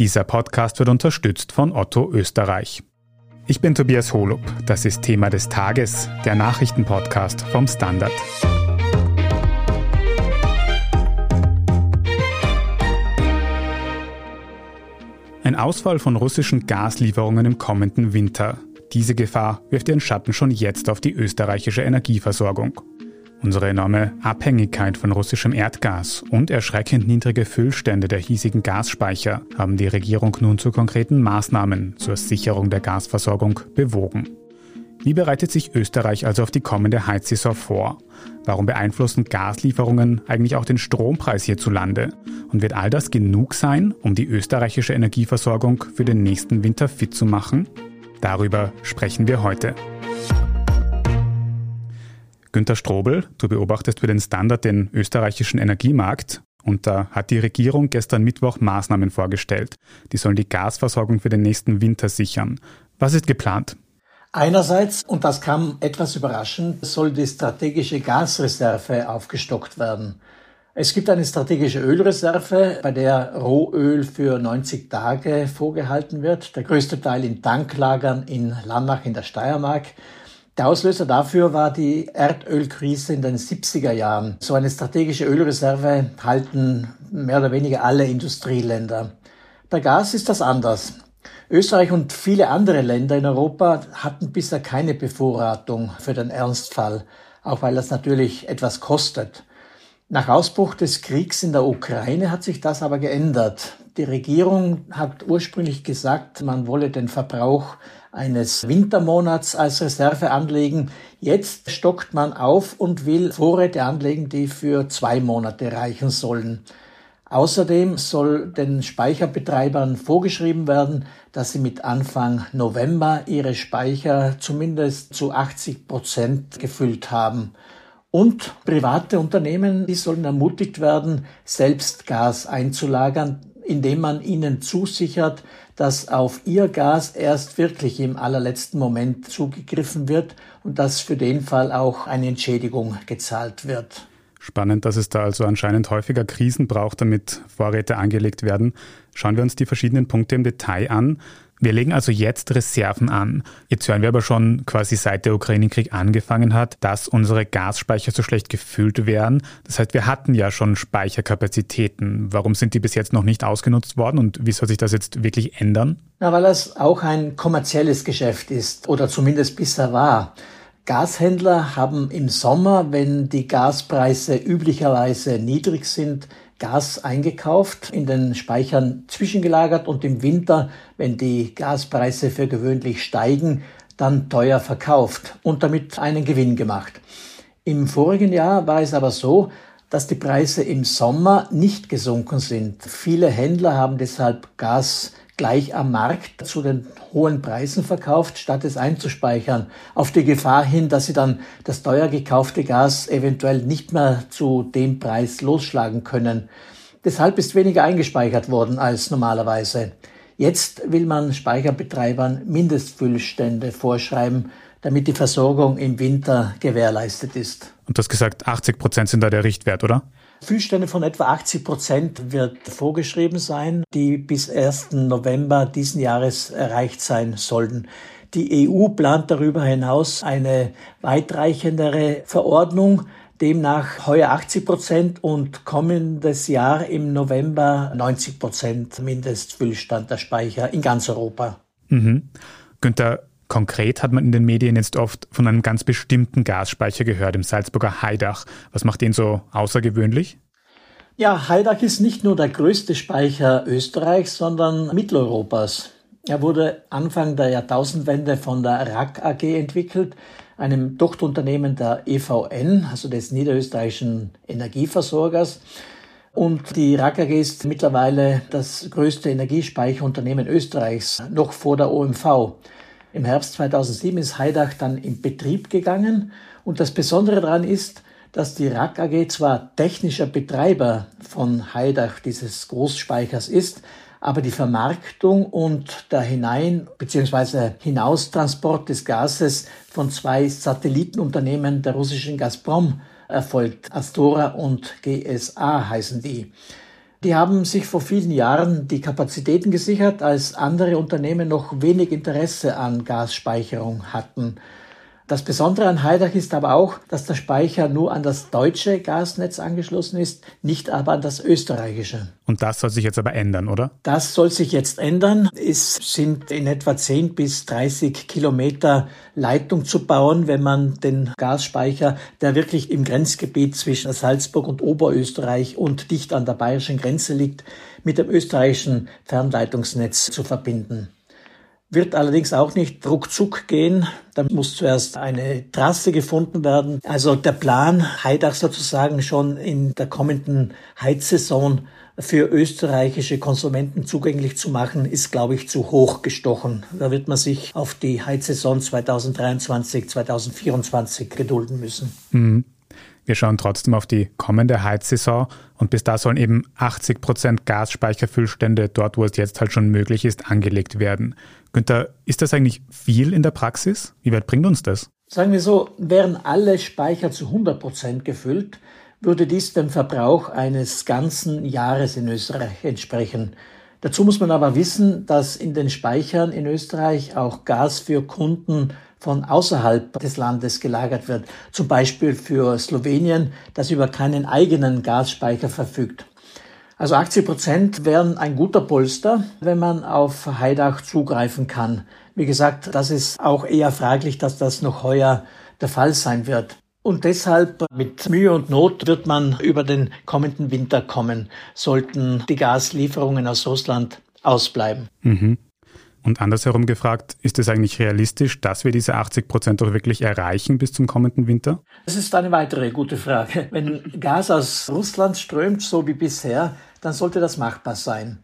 Dieser Podcast wird unterstützt von Otto Österreich. Ich bin Tobias Holub. Das ist Thema des Tages, der Nachrichtenpodcast vom Standard. Ein Ausfall von russischen Gaslieferungen im kommenden Winter. Diese Gefahr wirft ihren Schatten schon jetzt auf die österreichische Energieversorgung. Unsere enorme Abhängigkeit von russischem Erdgas und erschreckend niedrige Füllstände der hiesigen Gasspeicher haben die Regierung nun zu konkreten Maßnahmen zur Sicherung der Gasversorgung bewogen. Wie bereitet sich Österreich also auf die kommende Heizsaison vor? Warum beeinflussen Gaslieferungen eigentlich auch den Strompreis hierzulande? Und wird all das genug sein, um die österreichische Energieversorgung für den nächsten Winter fit zu machen? Darüber sprechen wir heute. Günter Strobel, du beobachtest für den Standard den österreichischen Energiemarkt und da hat die Regierung gestern Mittwoch Maßnahmen vorgestellt. Die sollen die Gasversorgung für den nächsten Winter sichern. Was ist geplant? Einerseits, und das kam etwas überraschend, soll die strategische Gasreserve aufgestockt werden. Es gibt eine strategische Ölreserve, bei der Rohöl für 90 Tage vorgehalten wird. Der größte Teil in Tanklagern in Lannach in der Steiermark. Der Auslöser dafür war die Erdölkrise in den 70er Jahren. So eine strategische Ölreserve halten mehr oder weniger alle Industrieländer. Bei Gas ist das anders. Österreich und viele andere Länder in Europa hatten bisher keine Bevorratung für den Ernstfall, auch weil das natürlich etwas kostet. Nach Ausbruch des Kriegs in der Ukraine hat sich das aber geändert. Die Regierung hat ursprünglich gesagt, man wolle den Verbrauch eines Wintermonats als Reserve anlegen. Jetzt stockt man auf und will Vorräte anlegen, die für zwei Monate reichen sollen. Außerdem soll den Speicherbetreibern vorgeschrieben werden, dass sie mit Anfang November ihre Speicher zumindest zu 80 Prozent gefüllt haben. Und private Unternehmen, die sollen ermutigt werden, selbst Gas einzulagern, indem man ihnen zusichert, dass auf ihr Gas erst wirklich im allerletzten Moment zugegriffen wird und dass für den Fall auch eine Entschädigung gezahlt wird. Spannend, dass es da also anscheinend häufiger Krisen braucht, damit Vorräte angelegt werden. Schauen wir uns die verschiedenen Punkte im Detail an. Wir legen also jetzt Reserven an. Jetzt hören wir aber schon quasi seit der Ukraine-Krieg angefangen hat, dass unsere Gasspeicher so schlecht gefüllt wären. Das heißt, wir hatten ja schon Speicherkapazitäten. Warum sind die bis jetzt noch nicht ausgenutzt worden und wie soll sich das jetzt wirklich ändern? Na, weil das auch ein kommerzielles Geschäft ist oder zumindest bisher war. Gashändler haben im Sommer, wenn die Gaspreise üblicherweise niedrig sind, Gas eingekauft, in den Speichern zwischengelagert und im Winter, wenn die Gaspreise für gewöhnlich steigen, dann teuer verkauft und damit einen Gewinn gemacht. Im vorigen Jahr war es aber so, dass die Preise im Sommer nicht gesunken sind. Viele Händler haben deshalb Gas gleich am Markt zu den hohen Preisen verkauft, statt es einzuspeichern, auf die Gefahr hin, dass sie dann das teuer gekaufte Gas eventuell nicht mehr zu dem Preis losschlagen können. Deshalb ist weniger eingespeichert worden als normalerweise. Jetzt will man Speicherbetreibern Mindestfüllstände vorschreiben, damit die Versorgung im Winter gewährleistet ist. Und du hast gesagt, 80 Prozent sind da der Richtwert, oder? Füllstände von etwa 80 Prozent wird vorgeschrieben sein, die bis 1. November diesen Jahres erreicht sein sollten. Die EU plant darüber hinaus eine weitreichendere Verordnung, demnach heuer 80 Prozent und kommendes Jahr im November 90 Prozent Mindestfüllstand der Speicher in ganz Europa. Mhm. Günther, Konkret hat man in den Medien jetzt oft von einem ganz bestimmten Gasspeicher gehört, im Salzburger Haidach. Was macht den so außergewöhnlich? Ja, Haidach ist nicht nur der größte Speicher Österreichs, sondern Mitteleuropas. Er wurde Anfang der Jahrtausendwende von der RAK AG entwickelt, einem Tochterunternehmen der EVN, also des niederösterreichischen Energieversorgers. Und die RAK AG ist mittlerweile das größte Energiespeicherunternehmen Österreichs, noch vor der OMV. Im Herbst 2007 ist Heidach dann in Betrieb gegangen und das Besondere daran ist, dass die RAK AG zwar technischer Betreiber von Heidach, dieses Großspeichers ist, aber die Vermarktung und der Hinein- bzw. Hinaustransport des Gases von zwei Satellitenunternehmen der russischen Gazprom erfolgt. Astora und GSA heißen die. Die haben sich vor vielen Jahren die Kapazitäten gesichert, als andere Unternehmen noch wenig Interesse an Gasspeicherung hatten. Das Besondere an Heidach ist aber auch, dass der Speicher nur an das deutsche Gasnetz angeschlossen ist, nicht aber an das österreichische. Und das soll sich jetzt aber ändern, oder? Das soll sich jetzt ändern. Es sind in etwa 10 bis 30 Kilometer Leitung zu bauen, wenn man den Gasspeicher, der wirklich im Grenzgebiet zwischen Salzburg und Oberösterreich und dicht an der bayerischen Grenze liegt, mit dem österreichischen Fernleitungsnetz zu verbinden. Wird allerdings auch nicht ruckzuck gehen. Da muss zuerst eine Trasse gefunden werden. Also der Plan, Heidach sozusagen schon in der kommenden Heizsaison für österreichische Konsumenten zugänglich zu machen, ist, glaube ich, zu hoch gestochen. Da wird man sich auf die Heizsaison 2023, 2024 gedulden müssen. Mhm. Wir schauen trotzdem auf die kommende Heizsaison und bis da sollen eben 80 Prozent Gasspeicherfüllstände dort, wo es jetzt halt schon möglich ist, angelegt werden. Günther, ist das eigentlich viel in der Praxis? Wie weit bringt uns das? Sagen wir so, wären alle Speicher zu 100 Prozent gefüllt, würde dies dem Verbrauch eines ganzen Jahres in Österreich entsprechen. Dazu muss man aber wissen, dass in den Speichern in Österreich auch Gas für Kunden von außerhalb des Landes gelagert wird, zum Beispiel für Slowenien, das über keinen eigenen Gasspeicher verfügt. Also 80 Prozent wären ein guter Polster, wenn man auf Heidach zugreifen kann. Wie gesagt, das ist auch eher fraglich, dass das noch heuer der Fall sein wird. Und deshalb mit Mühe und Not wird man über den kommenden Winter kommen, sollten die Gaslieferungen aus Russland ausbleiben. Mhm. Und andersherum gefragt, ist es eigentlich realistisch, dass wir diese 80 Prozent auch wirklich erreichen bis zum kommenden Winter? Das ist eine weitere gute Frage. Wenn Gas aus Russland strömt, so wie bisher, dann sollte das machbar sein.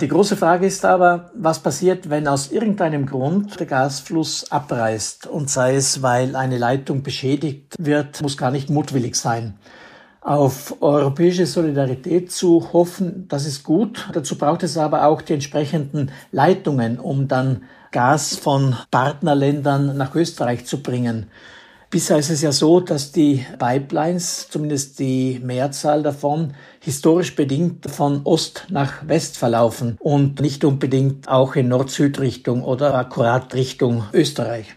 Die große Frage ist aber, was passiert, wenn aus irgendeinem Grund der Gasfluss abreißt und sei es, weil eine Leitung beschädigt wird, muss gar nicht mutwillig sein. Auf europäische Solidarität zu hoffen, das ist gut. Dazu braucht es aber auch die entsprechenden Leitungen, um dann Gas von Partnerländern nach Österreich zu bringen. Bisher ist es ja so, dass die Pipelines, zumindest die Mehrzahl davon, historisch bedingt von Ost nach West verlaufen und nicht unbedingt auch in Nord-Süd-Richtung oder akkurat Richtung Österreich.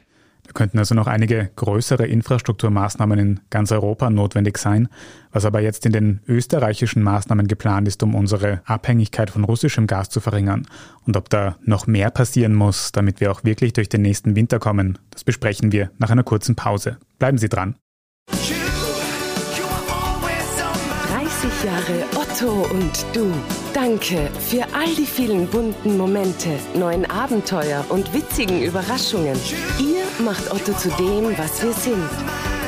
Könnten also noch einige größere Infrastrukturmaßnahmen in ganz Europa notwendig sein, was aber jetzt in den österreichischen Maßnahmen geplant ist, um unsere Abhängigkeit von russischem Gas zu verringern. Und ob da noch mehr passieren muss, damit wir auch wirklich durch den nächsten Winter kommen, das besprechen wir nach einer kurzen Pause. Bleiben Sie dran. 30 Jahre Otto und du. Danke für all die vielen bunten Momente, neuen Abenteuer und witzigen Überraschungen. Ihr macht Otto zu dem, was wir sind.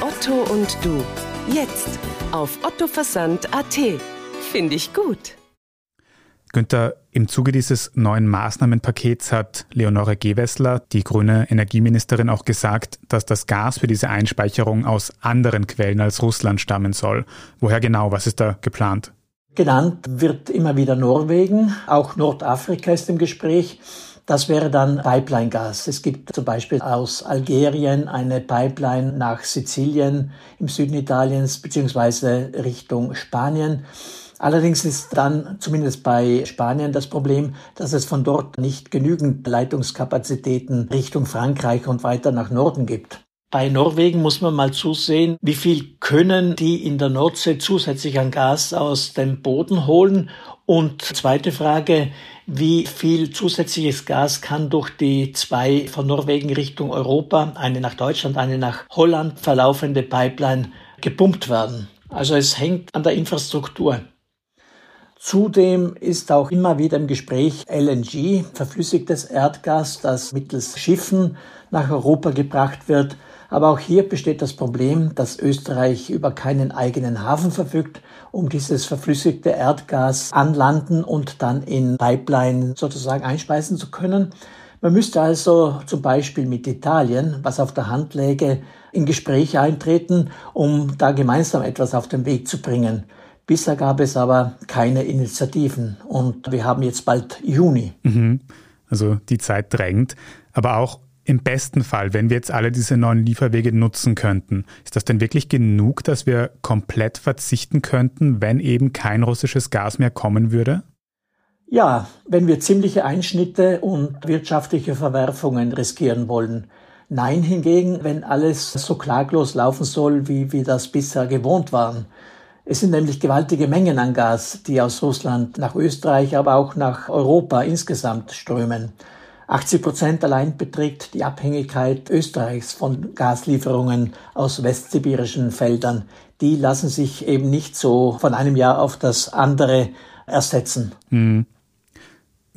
Otto und du. Jetzt auf ottoversand.at. Finde ich gut. Günther, im Zuge dieses neuen Maßnahmenpakets hat Leonore Gewessler, die grüne Energieministerin, auch gesagt, dass das Gas für diese Einspeicherung aus anderen Quellen als Russland stammen soll. Woher genau? Was ist da geplant? Genannt wird immer wieder Norwegen, auch Nordafrika ist im Gespräch. Das wäre dann Pipeline-Gas. Es gibt zum Beispiel aus Algerien eine Pipeline nach Sizilien im Süden Italiens beziehungsweise Richtung Spanien. Allerdings ist dann zumindest bei Spanien das Problem, dass es von dort nicht genügend Leitungskapazitäten Richtung Frankreich und weiter nach Norden gibt. Bei Norwegen muss man mal zusehen, wie viel können die in der Nordsee zusätzlich an Gas aus dem Boden holen. Und zweite Frage, wie viel zusätzliches Gas kann durch die zwei von Norwegen Richtung Europa, eine nach Deutschland, eine nach Holland verlaufende Pipeline gepumpt werden. Also es hängt an der Infrastruktur. Zudem ist auch immer wieder im Gespräch LNG, verflüssigtes Erdgas, das mittels Schiffen nach Europa gebracht wird. Aber auch hier besteht das Problem, dass Österreich über keinen eigenen Hafen verfügt, um dieses verflüssigte Erdgas anlanden und dann in Pipeline sozusagen einspeisen zu können. Man müsste also zum Beispiel mit Italien, was auf der Hand läge, in Gespräche eintreten, um da gemeinsam etwas auf den Weg zu bringen. Bisher gab es aber keine Initiativen und wir haben jetzt bald Juni. Mhm. Also die Zeit drängt. Aber auch im besten Fall, wenn wir jetzt alle diese neuen Lieferwege nutzen könnten, ist das denn wirklich genug, dass wir komplett verzichten könnten, wenn eben kein russisches Gas mehr kommen würde? Ja, wenn wir ziemliche Einschnitte und wirtschaftliche Verwerfungen riskieren wollen. Nein hingegen, wenn alles so klaglos laufen soll, wie wir das bisher gewohnt waren. Es sind nämlich gewaltige Mengen an Gas, die aus Russland nach Österreich, aber auch nach Europa insgesamt strömen. 80 Prozent allein beträgt die Abhängigkeit Österreichs von Gaslieferungen aus westsibirischen Feldern. Die lassen sich eben nicht so von einem Jahr auf das andere ersetzen. Hm.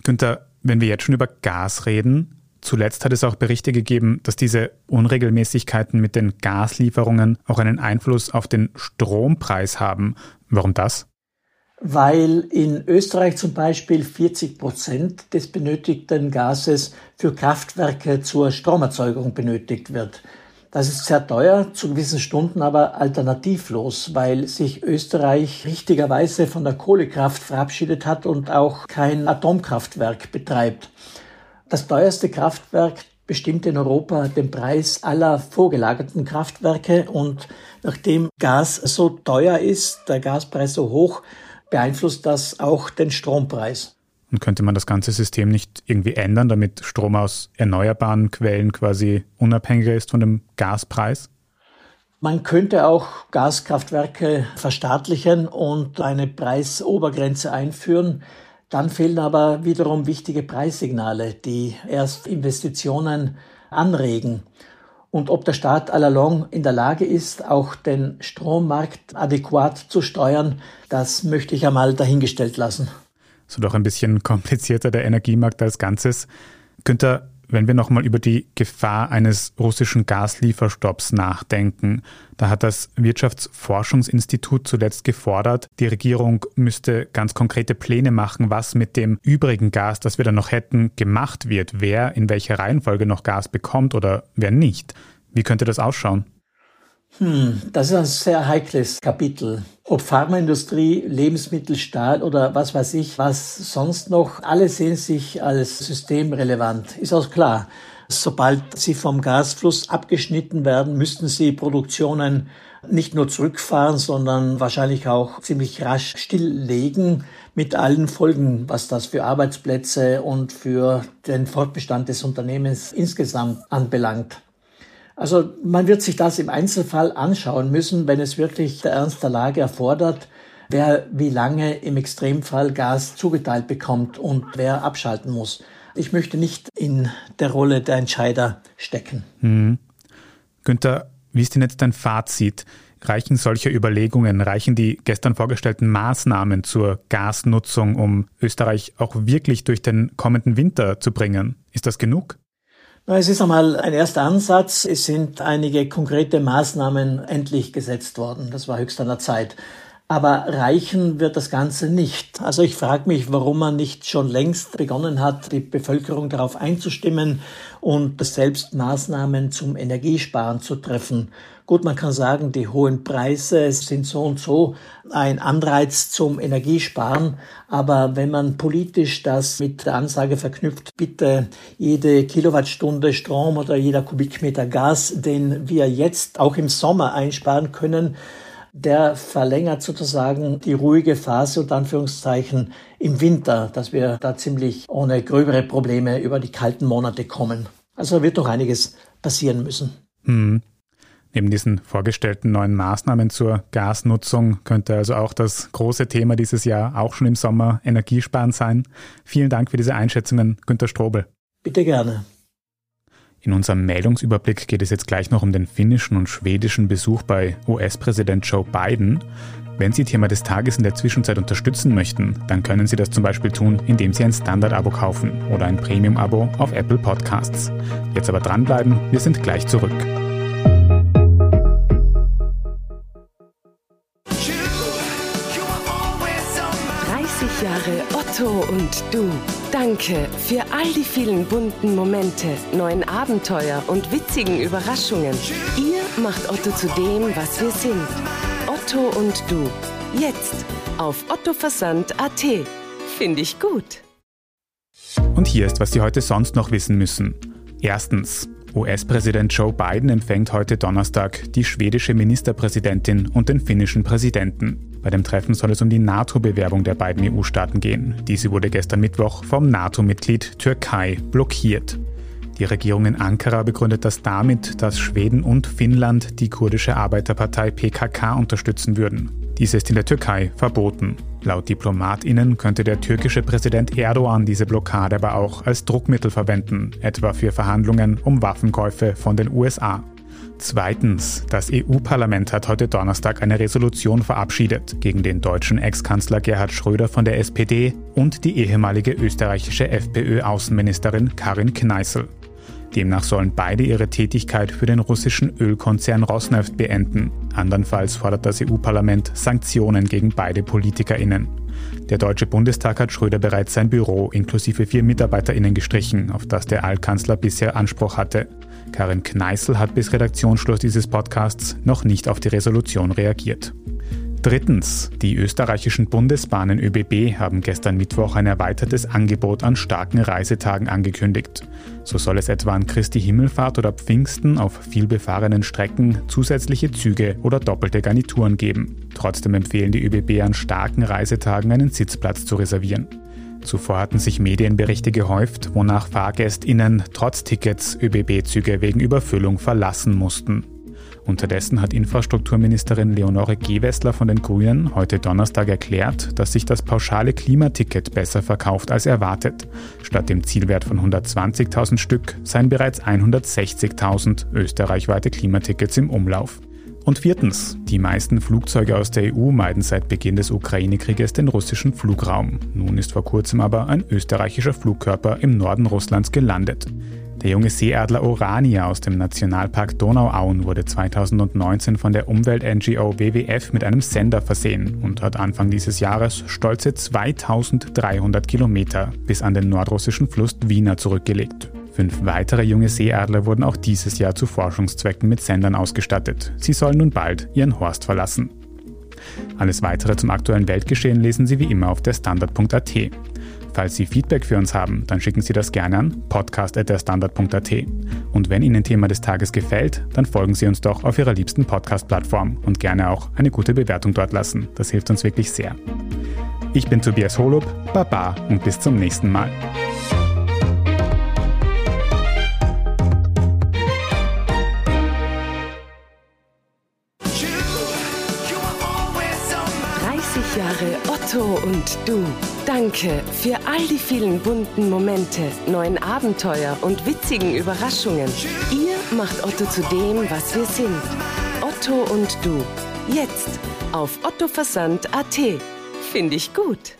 Günther, wenn wir jetzt schon über Gas reden, Zuletzt hat es auch Berichte gegeben, dass diese Unregelmäßigkeiten mit den Gaslieferungen auch einen Einfluss auf den Strompreis haben. Warum das? Weil in Österreich zum Beispiel 40 Prozent des benötigten Gases für Kraftwerke zur Stromerzeugung benötigt wird. Das ist sehr teuer, zu gewissen Stunden aber alternativlos, weil sich Österreich richtigerweise von der Kohlekraft verabschiedet hat und auch kein Atomkraftwerk betreibt. Das teuerste Kraftwerk bestimmt in Europa den Preis aller vorgelagerten Kraftwerke und nachdem Gas so teuer ist, der Gaspreis so hoch, beeinflusst das auch den Strompreis. Und könnte man das ganze System nicht irgendwie ändern, damit Strom aus erneuerbaren Quellen quasi unabhängiger ist von dem Gaspreis? Man könnte auch Gaskraftwerke verstaatlichen und eine Preisobergrenze einführen. Dann fehlen aber wiederum wichtige Preissignale, die erst Investitionen anregen. Und ob der Staat allalong in der Lage ist, auch den Strommarkt adäquat zu steuern, das möchte ich einmal dahingestellt lassen. So doch ein bisschen komplizierter der Energiemarkt als Ganzes. Günther, wenn wir nochmal über die Gefahr eines russischen Gaslieferstopps nachdenken, da hat das Wirtschaftsforschungsinstitut zuletzt gefordert, die Regierung müsste ganz konkrete Pläne machen, was mit dem übrigen Gas, das wir dann noch hätten, gemacht wird, wer in welcher Reihenfolge noch Gas bekommt oder wer nicht. Wie könnte das ausschauen? Hm, das ist ein sehr heikles Kapitel. Ob Pharmaindustrie, Lebensmittel, Stahl oder was weiß ich, was sonst noch, alle sehen sich als systemrelevant. Ist auch klar. Sobald sie vom Gasfluss abgeschnitten werden, müssten sie Produktionen nicht nur zurückfahren, sondern wahrscheinlich auch ziemlich rasch stilllegen mit allen Folgen, was das für Arbeitsplätze und für den Fortbestand des Unternehmens insgesamt anbelangt. Also man wird sich das im Einzelfall anschauen müssen, wenn es wirklich der Ernst der Lage erfordert, wer wie lange im Extremfall Gas zugeteilt bekommt und wer abschalten muss. Ich möchte nicht in der Rolle der Entscheider stecken. Hm. Günther, wie ist denn jetzt dein Fazit? Reichen solche Überlegungen, reichen die gestern vorgestellten Maßnahmen zur Gasnutzung, um Österreich auch wirklich durch den kommenden Winter zu bringen? Ist das genug? Es ist einmal ein erster Ansatz. Es sind einige konkrete Maßnahmen endlich gesetzt worden. Das war höchst an der Zeit. Aber reichen wird das Ganze nicht. Also ich frage mich, warum man nicht schon längst begonnen hat, die Bevölkerung darauf einzustimmen und selbst Maßnahmen zum Energiesparen zu treffen. Gut, man kann sagen, die hohen Preise sind so und so ein Anreiz zum Energiesparen. Aber wenn man politisch das mit der Ansage verknüpft, bitte jede Kilowattstunde Strom oder jeder Kubikmeter Gas, den wir jetzt auch im Sommer einsparen können, der verlängert sozusagen die ruhige Phase und Anführungszeichen im Winter, dass wir da ziemlich ohne gröbere Probleme über die kalten Monate kommen. Also wird doch einiges passieren müssen. Hm. Neben diesen vorgestellten neuen Maßnahmen zur Gasnutzung könnte also auch das große Thema dieses Jahr auch schon im Sommer Energiesparen sein. Vielen Dank für diese Einschätzungen, Günter Strobel. Bitte gerne. In unserem Meldungsüberblick geht es jetzt gleich noch um den finnischen und schwedischen Besuch bei US-Präsident Joe Biden. Wenn Sie Thema des Tages in der Zwischenzeit unterstützen möchten, dann können Sie das zum Beispiel tun, indem Sie ein Standard-Abo kaufen oder ein Premium-Abo auf Apple Podcasts. Jetzt aber dranbleiben, wir sind gleich zurück. Otto und du. Danke für all die vielen bunten Momente, neuen Abenteuer und witzigen Überraschungen. Ihr macht Otto zu dem, was wir sind. Otto und du. Jetzt auf ottoversand.at. Finde ich gut. Und hier ist, was Sie heute sonst noch wissen müssen. Erstens. US-Präsident Joe Biden empfängt heute Donnerstag die schwedische Ministerpräsidentin und den finnischen Präsidenten. Bei dem Treffen soll es um die NATO-Bewerbung der beiden EU-Staaten gehen. Diese wurde gestern Mittwoch vom NATO-Mitglied Türkei blockiert. Die Regierung in Ankara begründet das damit, dass Schweden und Finnland die kurdische Arbeiterpartei PKK unterstützen würden. Dies ist in der Türkei verboten. Laut Diplomatinnen könnte der türkische Präsident Erdogan diese Blockade aber auch als Druckmittel verwenden, etwa für Verhandlungen um Waffenkäufe von den USA. Zweitens, das EU-Parlament hat heute Donnerstag eine Resolution verabschiedet gegen den deutschen Ex-Kanzler Gerhard Schröder von der SPD und die ehemalige österreichische FPÖ-Außenministerin Karin Kneißl. Demnach sollen beide ihre Tätigkeit für den russischen Ölkonzern Rosneft beenden. Andernfalls fordert das EU-Parlament Sanktionen gegen beide PolitikerInnen. Der Deutsche Bundestag hat Schröder bereits sein Büro inklusive vier MitarbeiterInnen gestrichen, auf das der Altkanzler bisher Anspruch hatte. Karin Kneißl hat bis Redaktionsschluss dieses Podcasts noch nicht auf die Resolution reagiert. Drittens. Die österreichischen Bundesbahnen ÖBB haben gestern Mittwoch ein erweitertes Angebot an starken Reisetagen angekündigt. So soll es etwa an Christi Himmelfahrt oder Pfingsten auf vielbefahrenen Strecken zusätzliche Züge oder doppelte Garnituren geben. Trotzdem empfehlen die ÖBB an starken Reisetagen einen Sitzplatz zu reservieren. Zuvor hatten sich Medienberichte gehäuft, wonach FahrgästInnen trotz Tickets ÖBB-Züge wegen Überfüllung verlassen mussten. Unterdessen hat Infrastrukturministerin Leonore Gewessler von den Grünen heute Donnerstag erklärt, dass sich das pauschale Klimaticket besser verkauft als erwartet. Statt dem Zielwert von 120.000 Stück seien bereits 160.000 österreichweite Klimatickets im Umlauf. Und viertens, die meisten Flugzeuge aus der EU meiden seit Beginn des Ukraine-Krieges den russischen Flugraum. Nun ist vor kurzem aber ein österreichischer Flugkörper im Norden Russlands gelandet. Der junge Seeadler Orania aus dem Nationalpark Donauauen wurde 2019 von der Umwelt-NGO WWF mit einem Sender versehen und hat Anfang dieses Jahres stolze 2300 Kilometer bis an den nordrussischen Fluss Wiener zurückgelegt. Fünf weitere junge Seeadler wurden auch dieses Jahr zu Forschungszwecken mit Sendern ausgestattet. Sie sollen nun bald ihren Horst verlassen. Alles weitere zum aktuellen Weltgeschehen lesen Sie wie immer auf der Standard.at. Falls Sie Feedback für uns haben, dann schicken Sie das gerne an podcast.derstandard.at. Und wenn Ihnen Thema des Tages gefällt, dann folgen Sie uns doch auf Ihrer liebsten Podcast-Plattform und gerne auch eine gute Bewertung dort lassen. Das hilft uns wirklich sehr. Ich bin Tobias Holub, Baba und bis zum nächsten Mal. Otto und du. Danke für all die vielen bunten Momente, neuen Abenteuer und witzigen Überraschungen. Ihr macht Otto zu dem, was wir sind. Otto und du. Jetzt auf ottoversand.at. Finde ich gut.